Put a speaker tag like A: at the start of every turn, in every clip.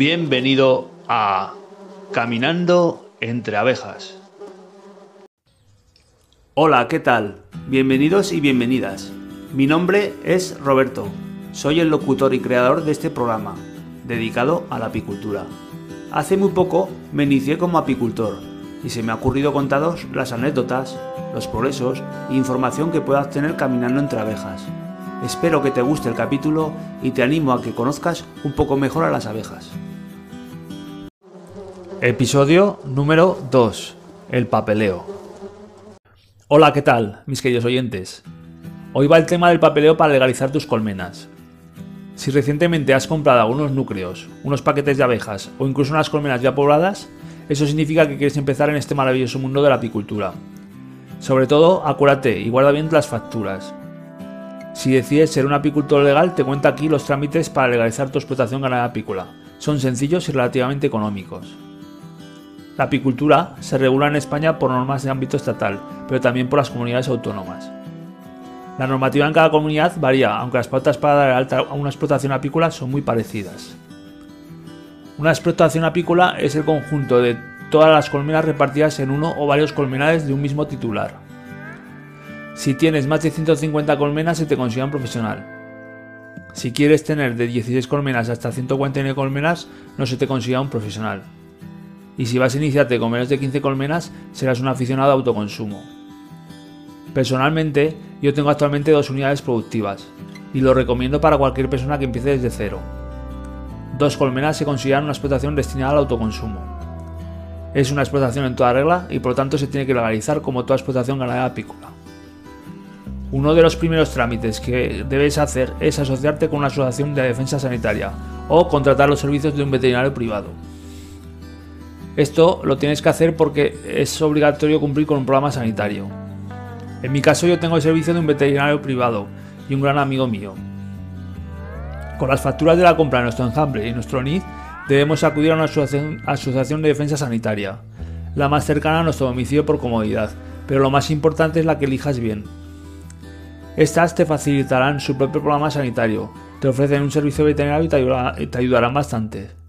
A: Bienvenido a Caminando entre abejas. Hola, ¿qué tal? Bienvenidos y bienvenidas. Mi nombre es Roberto. Soy el locutor y creador de este programa, dedicado a la apicultura. Hace muy poco me inicié como apicultor y se me ha ocurrido contaros las anécdotas, los progresos e información que puedas tener caminando entre abejas. Espero que te guste el capítulo y te animo a que conozcas un poco mejor a las abejas. Episodio número 2. El papeleo. Hola, ¿qué tal, mis queridos oyentes? Hoy va el tema del papeleo para legalizar tus colmenas. Si recientemente has comprado algunos núcleos, unos paquetes de abejas o incluso unas colmenas ya pobladas, eso significa que quieres empezar en este maravilloso mundo de la apicultura. Sobre todo, acuérdate y guarda bien las facturas. Si decides ser un apicultor legal, te cuenta aquí los trámites para legalizar tu explotación ganadera apícola. Son sencillos y relativamente económicos. La apicultura se regula en España por normas de ámbito estatal, pero también por las comunidades autónomas. La normativa en cada comunidad varía, aunque las pautas para dar alta a una explotación apícola son muy parecidas. Una explotación apícola es el conjunto de todas las colmenas repartidas en uno o varios colmenares de un mismo titular. Si tienes más de 150 colmenas se te considera un profesional. Si quieres tener de 16 colmenas hasta 149 colmenas no se te considera un profesional. Y si vas a iniciarte con menos de 15 colmenas serás un aficionado a autoconsumo. Personalmente, yo tengo actualmente dos unidades productivas y lo recomiendo para cualquier persona que empiece desde cero. Dos colmenas se consideran una explotación destinada al autoconsumo. Es una explotación en toda regla y por lo tanto se tiene que legalizar como toda explotación ganadera apícola. Uno de los primeros trámites que debes hacer es asociarte con una asociación de defensa sanitaria o contratar los servicios de un veterinario privado. Esto lo tienes que hacer porque es obligatorio cumplir con un programa sanitario. En mi caso yo tengo el servicio de un veterinario privado y un gran amigo mío. Con las facturas de la compra de nuestro enjambre y nuestro NID debemos acudir a una asociación, de defensa sanitaria, la más cercana a nuestro domicilio por comodidad, pero lo más importante es la que elijas bien. Estas te facilitarán su propio programa sanitario, te ofrecen un servicio veterinario y te ayudarán bastante.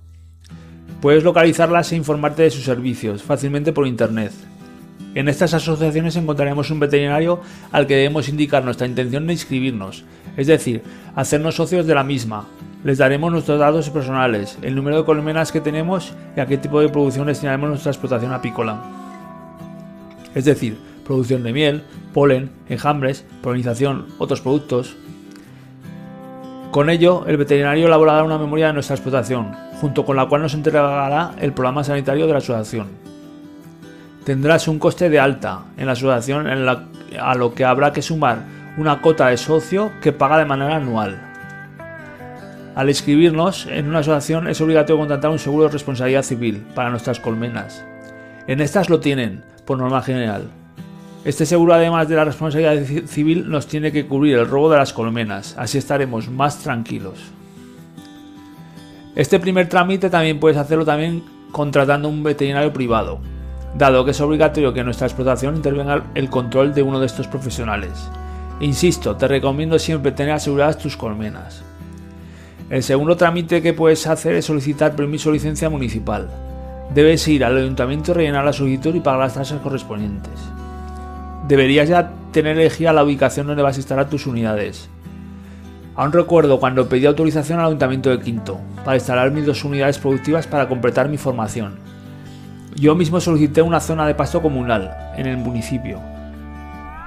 A: Puedes localizarlas e informarte de sus servicios fácilmente por internet. En estas asociaciones encontraremos un veterinario al que debemos indicar nuestra intención de inscribirnos, es decir, hacernos socios de la misma. Les daremos nuestros datos personales, el número de colmenas que tenemos y a qué tipo de producción destinaremos nuestra explotación apícola. Es decir, producción de miel, polen, enjambres, polinización, otros productos. Con ello, el veterinario elaborará una memoria de nuestra explotación, junto con la cual nos entregará el programa sanitario de la asociación tendrás un coste de alta en la asociación a lo que habrá que sumar una cota de socio que paga de manera anual. Al inscribirnos en una asociación es obligatorio contratar un seguro de responsabilidad civil para nuestras colmenas. En estas lo tienen, por norma general. Este seguro además de la responsabilidad civil nos tiene que cubrir el robo de las colmenas, así estaremos más tranquilos. Este primer trámite también puedes hacerlo también contratando un veterinario privado dado que es obligatorio que en nuestra explotación intervenga el control de uno de estos profesionales. Insisto, te recomiendo siempre tener aseguradas tus colmenas. El segundo trámite que puedes hacer es solicitar permiso o licencia municipal. Debes ir al ayuntamiento, rellenar la solicitud y pagar las tasas correspondientes. Deberías ya tener elegida la ubicación donde vas a instalar tus unidades. Aún recuerdo cuando pedí autorización al ayuntamiento de Quinto para instalar mis dos unidades productivas para completar mi formación yo mismo solicité una zona de pasto comunal en el municipio.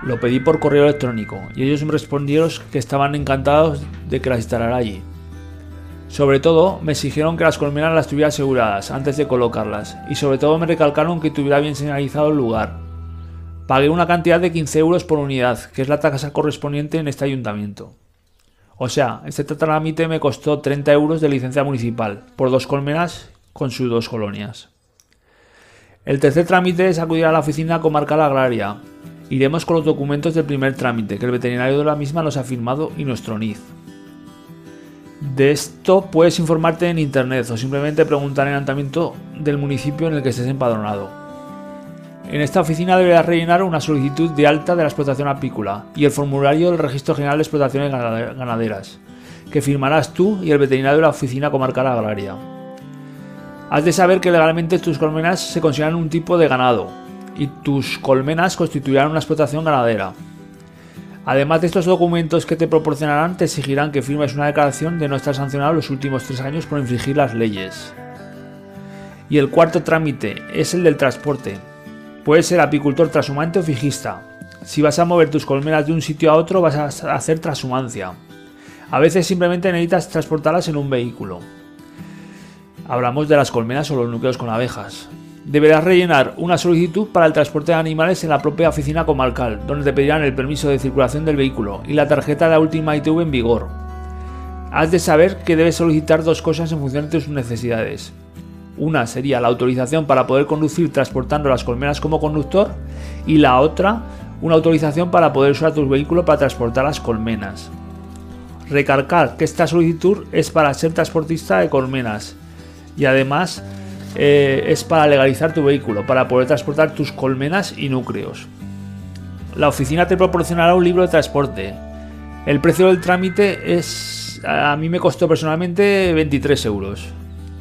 A: Lo pedí por correo electrónico y ellos me respondieron que estaban encantados de que las instalara allí. Sobre todo, me exigieron que las colmenas las tuviera aseguradas antes de colocarlas y sobre todo me recalcaron que tuviera bien señalizado el lugar. Pagué una cantidad de 15 euros por unidad, que es la tasa correspondiente en este ayuntamiento. O sea, este trámite me costó 30 euros de licencia municipal por dos colmenas con sus dos colonias. El tercer trámite es acudir a la oficina comarcal agraria. Iremos con los documentos del primer trámite, que el veterinario de la misma nos ha firmado y nuestro NID. De esto puedes informarte en internet o simplemente preguntar en el ayuntamiento del municipio en el que estés empadronado. En esta oficina deberás rellenar una solicitud de alta de la explotación apícola y el formulario del Registro General de Explotaciones Ganaderas, que firmarás tú y el veterinario de la oficina comarcal agraria. Has de saber que legalmente tus colmenas se consideran un tipo de ganado y tus colmenas constituirán una explotación ganadera. Además de estos documentos que te proporcionarán, te exigirán que firmes una declaración de no estar sancionado los últimos tres años por infringir las leyes. Y el cuarto trámite es el del transporte. Puedes ser apicultor trashumante o fijista. Si vas a mover tus colmenas de un sitio a otro, vas a hacer transhumancia. A veces simplemente necesitas transportarlas en un vehículo. Hablamos de las colmenas o los núcleos con abejas. Deberás rellenar una solicitud para el transporte de animales en la propia oficina comarcal, donde te pedirán el permiso de circulación del vehículo y la tarjeta de la última ITV en vigor. Has de saber que debes solicitar dos cosas en función de tus necesidades. Una sería la autorización para poder conducir transportando las colmenas como conductor y la otra una autorización para poder usar tu vehículo para transportar las colmenas. Recalcar que esta solicitud es para ser transportista de colmenas y además eh, es para legalizar tu vehículo, para poder transportar tus colmenas y núcleos. La oficina te proporcionará un libro de transporte. El precio del trámite es, a mí me costó personalmente 23 euros.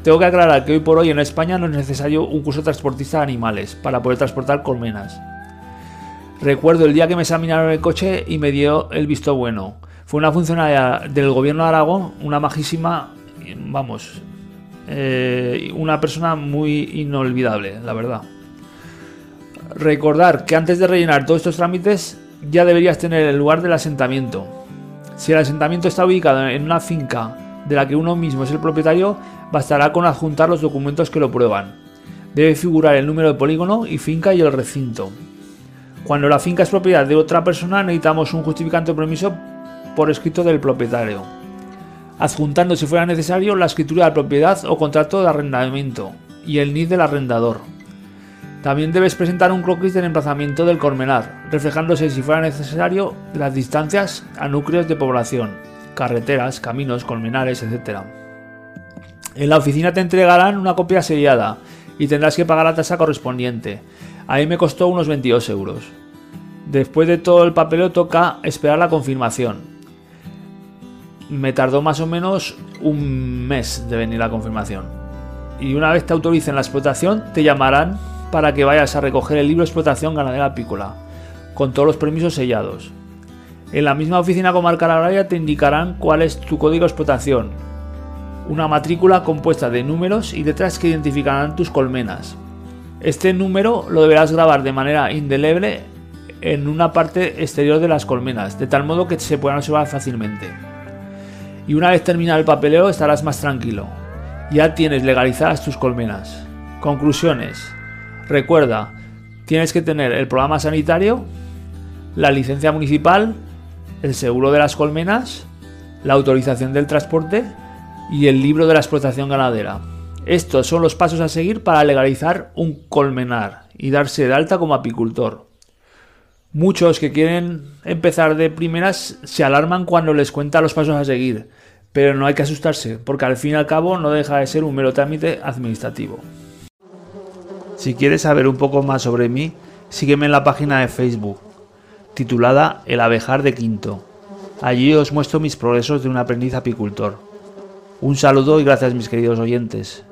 A: Tengo que aclarar que hoy por hoy en España no es necesario un curso transportista de animales para poder transportar colmenas. Recuerdo el día que me examinaron el coche y me dio el visto bueno. Fue una funcionaria del gobierno de Aragón, una majísima, vamos, eh, una persona muy inolvidable, la verdad. Recordar que antes de rellenar todos estos trámites ya deberías tener el lugar del asentamiento. Si el asentamiento está ubicado en una finca de la que uno mismo es el propietario, bastará con adjuntar los documentos que lo prueban. Debe figurar el número de polígono y finca y el recinto. Cuando la finca es propiedad de otra persona necesitamos un justificante de permiso por escrito del propietario adjuntando si fuera necesario la escritura de propiedad o contrato de arrendamiento y el NID del arrendador. También debes presentar un croquis del emplazamiento del colmenar, reflejándose si fuera necesario las distancias a núcleos de población, carreteras, caminos, colmenares, etc. En la oficina te entregarán una copia sellada y tendrás que pagar la tasa correspondiente. Ahí me costó unos 22 euros. Después de todo el papeleo toca esperar la confirmación, me tardó más o menos un mes de venir la confirmación. Y una vez te autoricen la explotación, te llamarán para que vayas a recoger el libro de explotación ganadera apícola, con todos los permisos sellados. En la misma oficina comarcal agraria te indicarán cuál es tu código de explotación, una matrícula compuesta de números y letras que identificarán tus colmenas. Este número lo deberás grabar de manera indeleble en una parte exterior de las colmenas, de tal modo que se puedan observar fácilmente y una vez terminado el papeleo estarás más tranquilo. Ya tienes legalizadas tus colmenas. Conclusiones. Recuerda, tienes que tener el programa sanitario, la licencia municipal, el seguro de las colmenas, la autorización del transporte y el libro de la explotación ganadera. Estos son los pasos a seguir para legalizar un colmenar y darse de alta como apicultor. Muchos que quieren empezar de primeras se alarman cuando les cuenta los pasos a seguir, pero no hay que asustarse, porque al fin y al cabo no deja de ser un mero trámite administrativo. Si quieres saber un poco más sobre mí, sígueme en la página de Facebook, titulada El abejar de Quinto. Allí os muestro mis progresos de un aprendiz apicultor. Un saludo y gracias mis queridos oyentes.